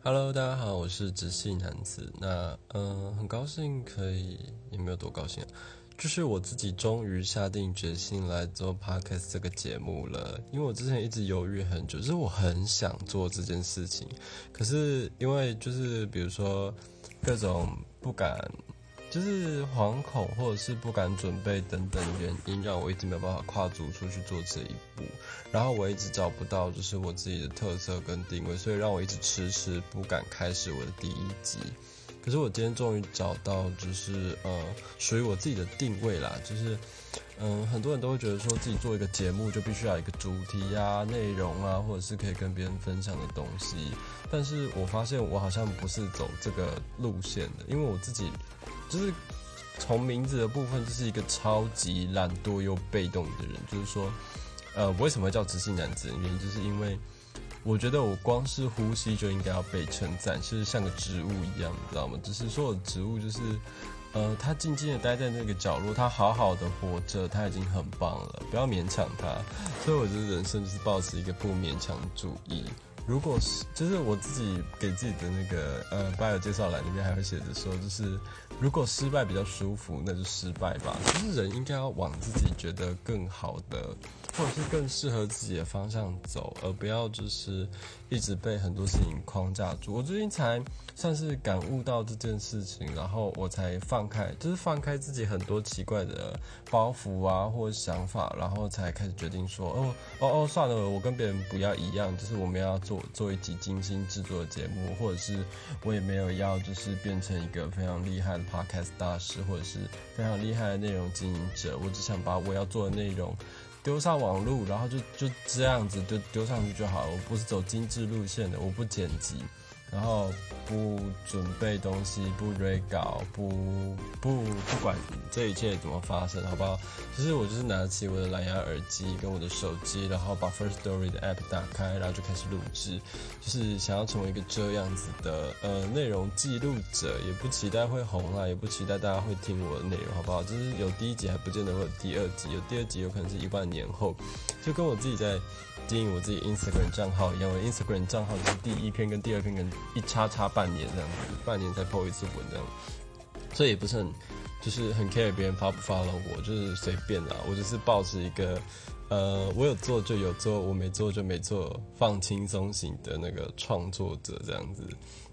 Hello，大家好，我是直系男子。那嗯，很高兴可以，也没有多高兴，就是我自己终于下定决心来做 Podcast 这个节目了。因为我之前一直犹豫很久，就是我很想做这件事情，可是因为就是比如说各种不敢。就是惶恐，或者是不敢准备等等原因，让我一直没有办法跨足出去做这一步。然后我一直找不到就是我自己的特色跟定位，所以让我一直迟迟不敢开始我的第一集。可是我今天终于找到，就是呃属于我自己的定位啦。就是嗯，很多人都会觉得说自己做一个节目就必须要一个主题啊、内容啊，或者是可以跟别人分享的东西。但是我发现我好像不是走这个路线的，因为我自己。就是从名字的部分，就是一个超级懒惰又被动的人。就是说，呃，为什么叫直性男子？原因就是因为我觉得我光是呼吸就应该要被称赞，是像个植物一样，你知道吗？只是说植物就是，呃，它静静的待在那个角落，它好好的活着，它已经很棒了，不要勉强它。所以我觉得人生就是保持一个不勉强主义。如果是，就是我自己给自己的那个呃 bio 介绍栏里面还会写着说，就是如果失败比较舒服，那就失败吧。就是人应该要往自己觉得更好的。或者是更适合自己的方向走，而不要就是一直被很多事情框架住。我最近才算是感悟到这件事情，然后我才放开，就是放开自己很多奇怪的包袱啊，或者想法，然后才开始决定说，哦哦哦，算了，我跟别人不要一样，就是我们要做做一集精心制作的节目，或者是我也没有要就是变成一个非常厉害的 podcast 大师，或者是非常厉害的内容经营者，我只想把我要做的内容。丢上网路，然后就就这样子就丢上去就好了。我不是走精致路线的，我不剪辑。然后不准备东西，不 re 稿，不不不管这一切怎么发生，好不好？其实我就是拿起我的蓝牙耳机跟我的手机，然后把 First Story 的 app 打开，然后就开始录制，就是想要成为一个这样子的呃内容记录者，也不期待会红啊，也不期待大家会听我的内容，好不好？就是有第一集还不见得会有第二集，有第二集有可能是一万年后，就跟我自己在。经营我自己 Instagram 账号一样，我 Instagram 账号是第一篇跟第二篇跟一叉叉半年这样子，半年才 po 一次文这样，所以也不是很就是很 care 别人发不发了我，就是随便啦，我就是保持一个呃我有做就有做，我没做就没做，放轻松型的那个创作者这样子，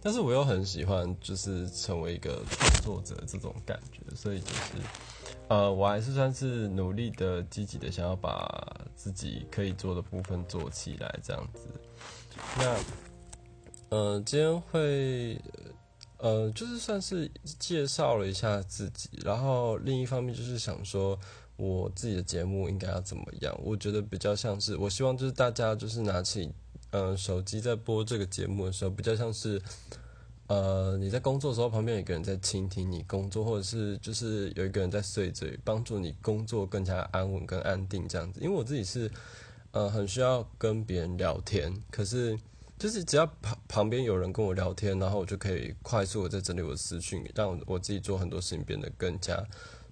但是我又很喜欢就是成为一个创作者这种感觉，所以就是。呃，我还是算是努力的、积极的，想要把自己可以做的部分做起来，这样子。那，呃，今天会，呃，就是算是介绍了一下自己，然后另一方面就是想说，我自己的节目应该要怎么样？我觉得比较像是，我希望就是大家就是拿起，嗯，手机在播这个节目的时候，比较像是。呃，你在工作的时候，旁边有一个人在倾听你工作，或者是就是有一个人在碎嘴，帮助你工作更加安稳、跟安定这样子。因为我自己是，呃，很需要跟别人聊天，可是就是只要旁旁边有人跟我聊天，然后我就可以快速的在整理我的思绪，让我自己做很多事情变得更加。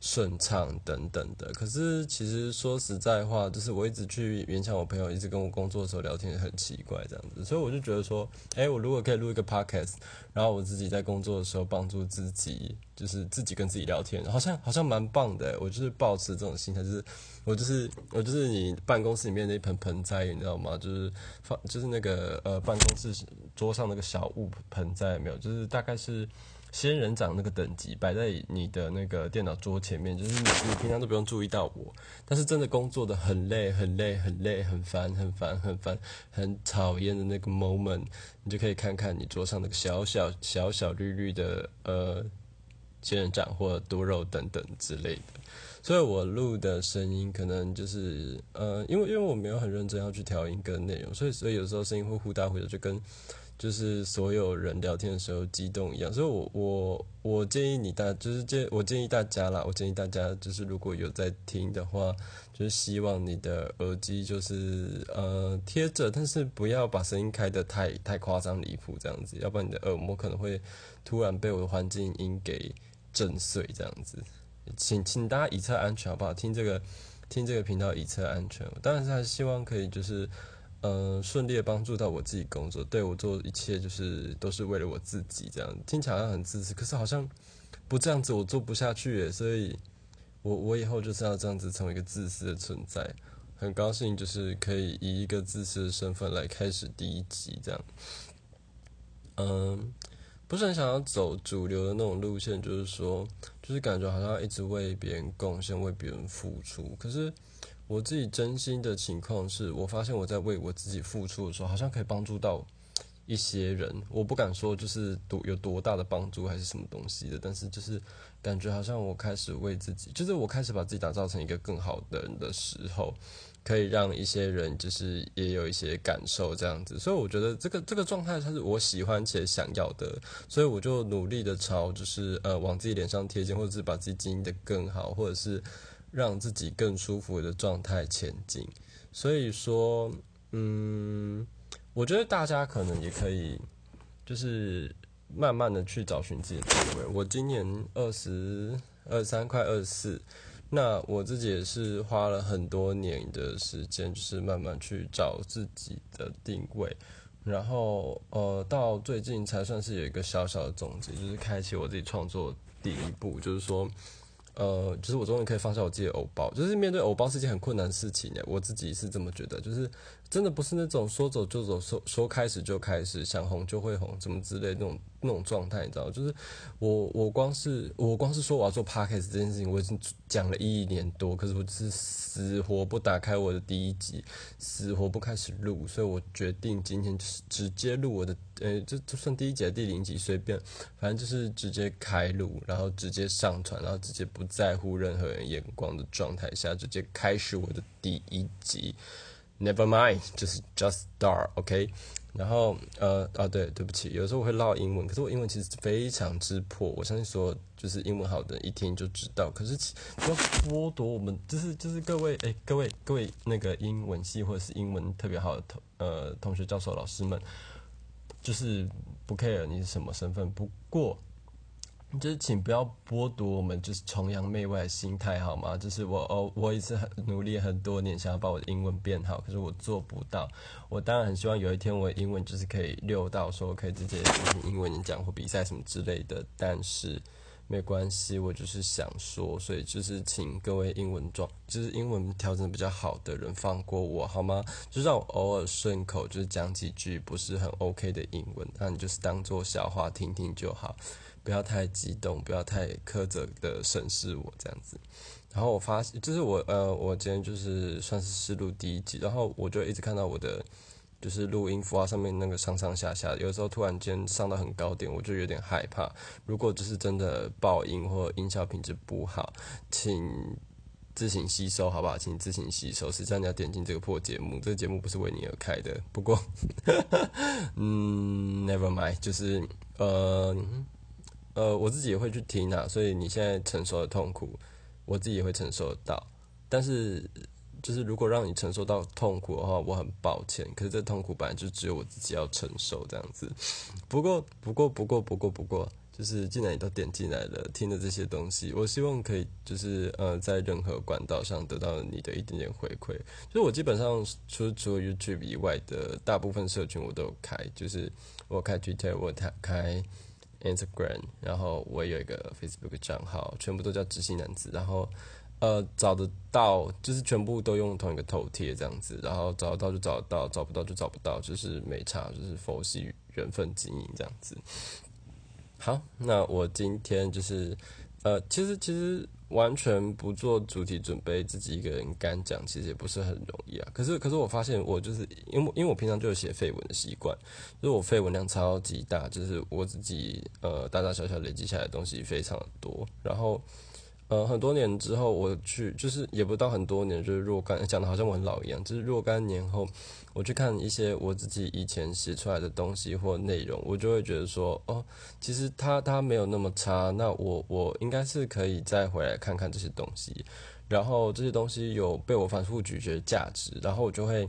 顺畅等等的，可是其实说实在话，就是我一直去勉强我朋友，一直跟我工作的时候聊天很奇怪这样子，所以我就觉得说，哎，我如果可以录一个 podcast，然后我自己在工作的时候帮助自己，就是自己跟自己聊天，好像好像蛮棒的。我就是保持这种心态，就是我就是我就是你办公室里面那盆盆栽，你知道吗？就是放就是那个呃办公室桌上那个小物盆栽没有，就是大概是。仙人掌那个等级摆在你的那个电脑桌前面，就是你你平常都不用注意到我，但是真的工作的很累很累很累很烦很烦很烦很讨厌的那个 moment，你就可以看看你桌上那个小小小小绿绿的呃仙人掌或多肉等等之类的，所以我录的声音可能就是呃因为因为我没有很认真要去调音跟内容，所以所以有时候声音会忽大忽小，就跟。就是所有人聊天的时候激动一样，所以我我我建议你大，就是建我建议大家啦，我建议大家就是如果有在听的话，就是希望你的耳机就是呃贴着，但是不要把声音开得太太夸张离谱这样子，要不然你的耳膜可能会突然被我的环境音给震碎这样子。请请大家以测安全好不好？听这个听这个频道以测安全，当然是还是希望可以就是。呃顺利帮助到我自己工作，对我做一切就是都是为了我自己，这样听起来很自私，可是好像不这样子我做不下去，所以我我以后就是要这样子成为一个自私的存在。很高兴就是可以以一个自私的身份来开始第一集这样，嗯。不是很想要走主流的那种路线，就是说，就是感觉好像一直为别人贡献、为别人付出。可是我自己真心的情况是，我发现我在为我自己付出的时候，好像可以帮助到一些人。我不敢说就是多有多大的帮助还是什么东西的，但是就是感觉好像我开始为自己，就是我开始把自己打造成一个更好的人的时候。可以让一些人就是也有一些感受这样子，所以我觉得这个这个状态它是我喜欢且想要的，所以我就努力的朝就是呃往自己脸上贴金，或者是把自己经营的更好，或者是让自己更舒服的状态前进。所以说，嗯，我觉得大家可能也可以就是慢慢的去找寻自己的定位。我今年二十二三，快二十四。那我自己也是花了很多年的时间，就是慢慢去找自己的定位，然后呃，到最近才算是有一个小小的总结，就是开启我自己创作第一步，就是说，呃，就是我终于可以放下我自己的偶包，就是面对偶包是件很困难的事情呢，我自己是这么觉得，就是。真的不是那种说走就走，说说开始就开始，想红就会红，什么之类那种那种状态，你知道就是我我光是我光是说我要做 podcast 这件事情，我已经讲了一年多，可是我只是死活不打开我的第一集，死活不开始录，所以我决定今天就是直接录我的，呃，就就算第一集第零集随便，反正就是直接开录，然后直接上传，然后直接不在乎任何人眼光的状态下，直接开始我的第一集。Never mind，就是 just start，OK。然后呃啊对，对不起，有时候我会唠英文，可是我英文其实非常之破。我相信说就是英文好的一听就知道。可是不要剥夺我们，就是就是各位哎各位各位那个英文系或者是英文特别好的同呃同学教授老师们，就是不 care 你是什么身份。不过。就是请不要剥夺我们就是崇洋媚外的心态好吗？就是我哦，我也是很努力很多年，想要把我的英文变好，可是我做不到。我当然很希望有一天我的英文就是可以溜到说我可以直接进行英文演讲或比赛什么之类的，但是没关系，我就是想说，所以就是请各位英文状，就是英文调整比较好的人放过我好吗？就让我偶尔顺口就是讲几句不是很 OK 的英文，那你就是当做笑话听听就好。不要太激动，不要太苛责的审视我这样子。然后我发现，就是我呃，我今天就是算是试录第一集，然后我就一直看到我的就是录音符号上面那个上上下下，有时候突然间上到很高点，我就有点害怕。如果就是真的爆音或音效品质不好，请自行吸收，好不好？请自行吸收。实际上你要点进这个破节目，这个节目不是为你而开的。不过，嗯，Never mind，就是呃。呃，我自己也会去听啊，所以你现在承受的痛苦，我自己也会承受得到。但是，就是如果让你承受到痛苦的话，我很抱歉。可是这痛苦本来就只有我自己要承受这样子。不过，不过，不过，不过，不过，就是既然你都点进来了，听的这些东西，我希望可以就是呃，在任何管道上得到你的一点点回馈。就是我基本上除除了 YouTube 以外的大部分社群我都有开，就是我开 Twitter，我开。Instagram，然后我有一个 Facebook 账号，全部都叫知心男子，然后呃找得到，就是全部都用同一个头贴这样子，然后找得到就找得到，找不到就找不到，就是没差，就是佛系缘分经营这样子。好，那我今天就是呃，其实其实。完全不做主题准备，自己一个人干讲，其实也不是很容易啊。可是，可是我发现，我就是因为因为我平常就有写废文的习惯，就是我废文量超级大，就是我自己呃大大小小累积下来的东西非常的多，然后。呃，很多年之后，我去就是也不到很多年，就是若干讲的好像我很老一样，就是若干年后，我去看一些我自己以前写出来的东西或内容，我就会觉得说，哦，其实它它没有那么差，那我我应该是可以再回来看看这些东西，然后这些东西有被我反复咀嚼的价值，然后我就会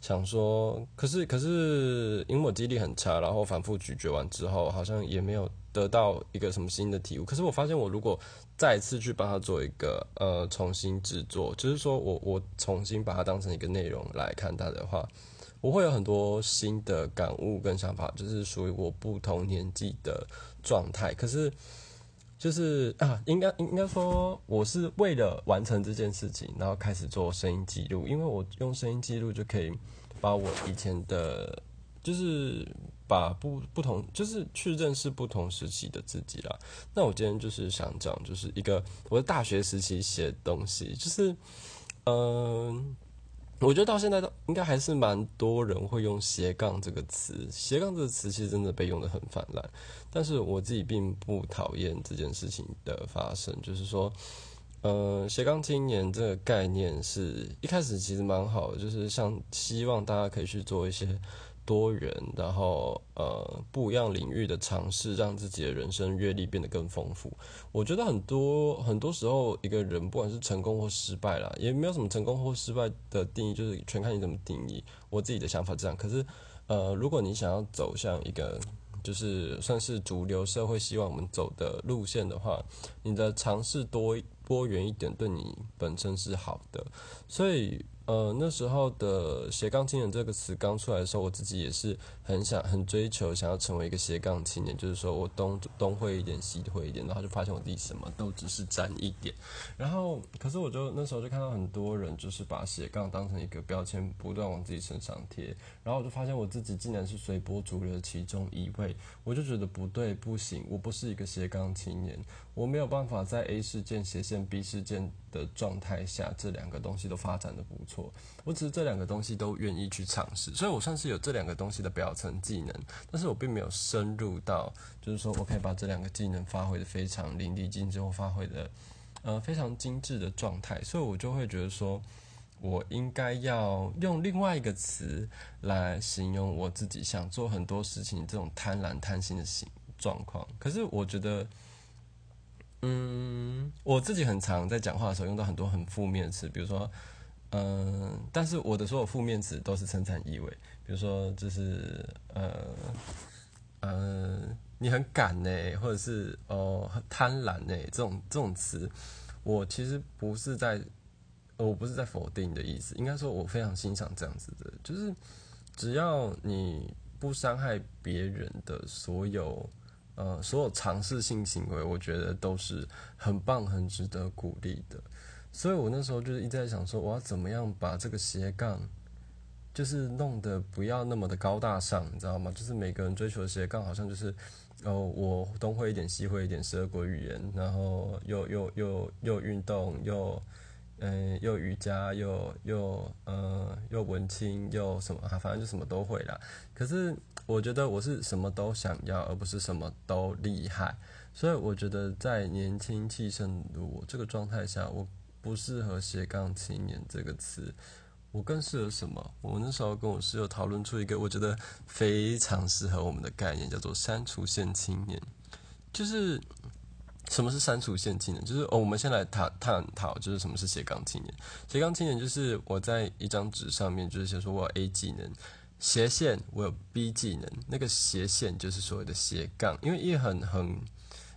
想说，可是可是因为我记忆力很差，然后反复咀嚼完之后，好像也没有得到一个什么新的体悟，可是我发现我如果再次去帮他做一个呃重新制作，就是说我我重新把它当成一个内容来看它的话，我会有很多新的感悟跟想法，就是属于我不同年纪的状态。可是，就是啊，应该应该说，我是为了完成这件事情，然后开始做声音记录，因为我用声音记录就可以把我以前的，就是把不不同，就是去认识不同时期的自己啦。那我今天就是想讲，就是一个我的大学时期写东西，就是嗯。我觉得到现在都应该还是蛮多人会用斜杠这个词，斜杠这个词其实真的被用的很泛滥，但是我自己并不讨厌这件事情的发生，就是说，呃，斜杠青年这个概念是一开始其实蛮好的，就是像希望大家可以去做一些。多元，然后呃不一样领域的尝试，让自己的人生阅历变得更丰富。我觉得很多很多时候，一个人不管是成功或失败啦，也没有什么成功或失败的定义，就是全看你怎么定义。我自己的想法这样。可是呃，如果你想要走向一个就是算是主流社会希望我们走的路线的话，你的尝试多多元一点，对你本身是好的。所以。呃，那时候的斜杠青年这个词刚出来的时候，我自己也是很想、很追求，想要成为一个斜杠青年，就是说我东东会一点，西会一点，然后就发现我自己什么都只是沾一点。然后，可是我就那时候就看到很多人就是把斜杠当成一个标签，不断往自己身上贴。然后我就发现我自己竟然是随波逐流其中一位，我就觉得不对，不行，我不是一个斜杠青年，我没有办法在 A 事件斜线 B 事件的状态下，这两个东西都发展的不错。我只是这两个东西都愿意去尝试，所以我算是有这两个东西的表层技能，但是我并没有深入到，就是说我可以把这两个技能发挥的非常淋漓尽致，或发挥的呃非常精致的状态，所以我就会觉得说，我应该要用另外一个词来形容我自己想做很多事情这种贪婪贪心的形状况。可是我觉得，嗯，我自己很常在讲话的时候用到很多很负面的词，比如说。嗯，但是我的所有负面词都是称赞意味，比如说就是呃呃，你很敢呢，或者是哦贪婪呢，这种这种词，我其实不是在，我不是在否定的意思，应该说我非常欣赏这样子的，就是只要你不伤害别人的所有呃所有尝试性行为，我觉得都是很棒、很值得鼓励的。所以我那时候就是一直在想说，我要怎么样把这个斜杠，就是弄得不要那么的高大上，你知道吗？就是每个人追求的斜杠，好像就是，哦，我东会一点，西会一点，十二国语言，然后又又又又运动，又嗯又瑜伽，又又呃又文青，又什么，反正就什么都会啦。可是我觉得我是什么都想要，而不是什么都厉害。所以我觉得在年轻气盛的我这个状态下，我。不适合斜杠青年这个词，我更适合什么？我那时候跟我室友讨论出一个我觉得非常适合我们的概念，叫做删除线青年。就是什么是删除线青年？就是哦，我们先来探探讨，就是什么是斜杠青年？斜杠青年就是我在一张纸上面，就是写说我有 A 技能，斜线我有 B 技能，那个斜线就是所谓的斜杠，因为一横横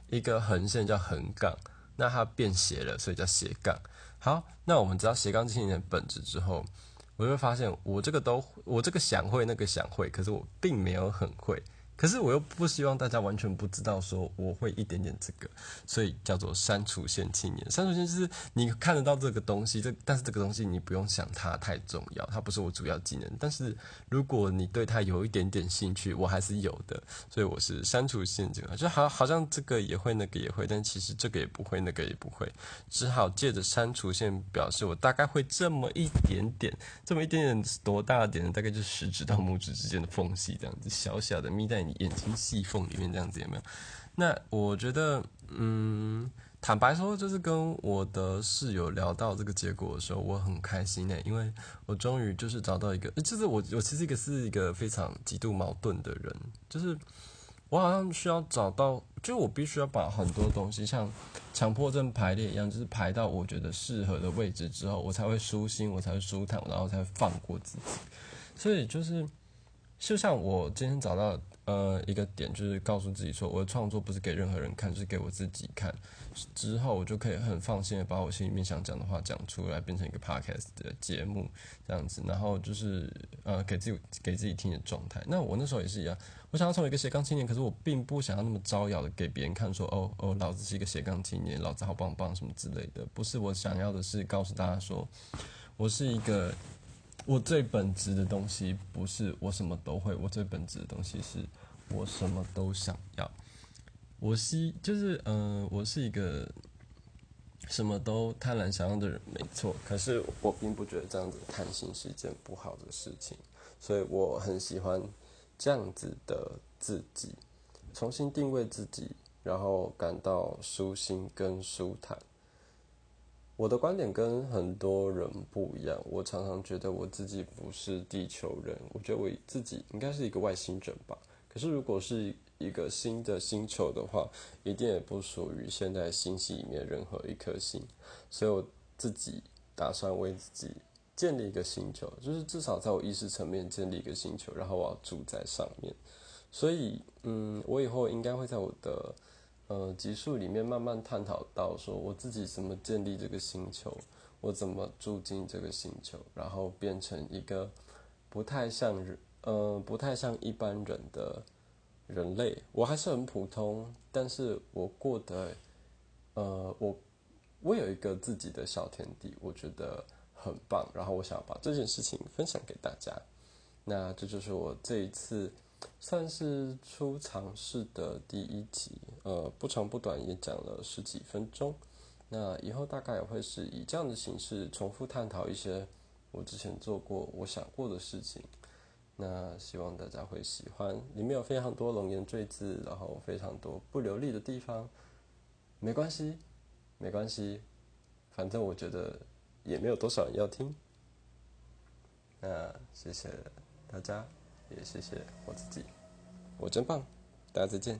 一个横线叫横杠，那它变斜了，所以叫斜杠。好，那我们知道斜杠青年的本质之后，我就会发现我这个都我这个想会那个想会，可是我并没有很会。可是我又不希望大家完全不知道说我会一点点这个，所以叫做删除线青年。删除线就是你看得到这个东西，这但是这个东西你不用想它太重要，它不是我主要技能。但是如果你对它有一点点兴趣，我还是有的。所以我是删除线这个，就好好像这个也会，那个也会，但其实这个也不会，那个也不会，只好借着删除线表示我大概会这么一点点，这么一点点多大点？大概就是食指到拇指之间的缝隙这样子，小小的眯在。眼睛细缝里面这样子有没有？那我觉得，嗯，坦白说，就是跟我的室友聊到这个结果的时候，我很开心呢，因为我终于就是找到一个，就是我我其实一个是一个非常极度矛盾的人，就是我好像需要找到，就我必须要把很多东西像强迫症排列一样，就是排到我觉得适合的位置之后，我才会舒心，我才会舒坦，然后才会放过自己。所以就是。就像我今天找到呃一个点，就是告诉自己说，我的创作不是给任何人看，就是给我自己看。之后我就可以很放心的把我心里面想讲的话讲出来，变成一个 podcast 的节目这样子。然后就是呃给自己给自己听的状态。那我那时候也是一样，我想要成为一个斜杠青年，可是我并不想要那么招摇的给别人看，说哦哦，老子是一个斜杠青年，老子好棒棒什么之类的。不是我想要的是告诉大家说，我是一个。我最本质的东西不是我什么都会，我最本质的东西是我什么都想要。我希就是嗯，我是一个什么都贪婪想要的人，没错。可是我并不觉得这样子贪心是一件不好的事情，所以我很喜欢这样子的自己，重新定位自己，然后感到舒心跟舒坦。我的观点跟很多人不一样，我常常觉得我自己不是地球人，我觉得我自己应该是一个外星人吧。可是如果是一个新的星球的话，一定也不属于现在星系里面任何一颗星，所以我自己打算为自己建立一个星球，就是至少在我意识层面建立一个星球，然后我要住在上面。所以，嗯，我以后应该会在我的。呃，集数里面慢慢探讨到说，我自己怎么建立这个星球，我怎么住进这个星球，然后变成一个不太像人，呃，不太像一般人的人类。我还是很普通，但是我过得，呃，我我有一个自己的小天地，我觉得很棒。然后我想把这件事情分享给大家。那这就是我这一次。算是初尝试的第一集，呃，不长不短，也讲了十几分钟。那以后大概也会是以这样的形式重复探讨一些我之前做过、我想过的事情。那希望大家会喜欢，里面有非常多龙言赘字，然后非常多不流利的地方，没关系，没关系，反正我觉得也没有多少人要听。那谢谢大家。也谢谢我自己，我真棒，大家再见。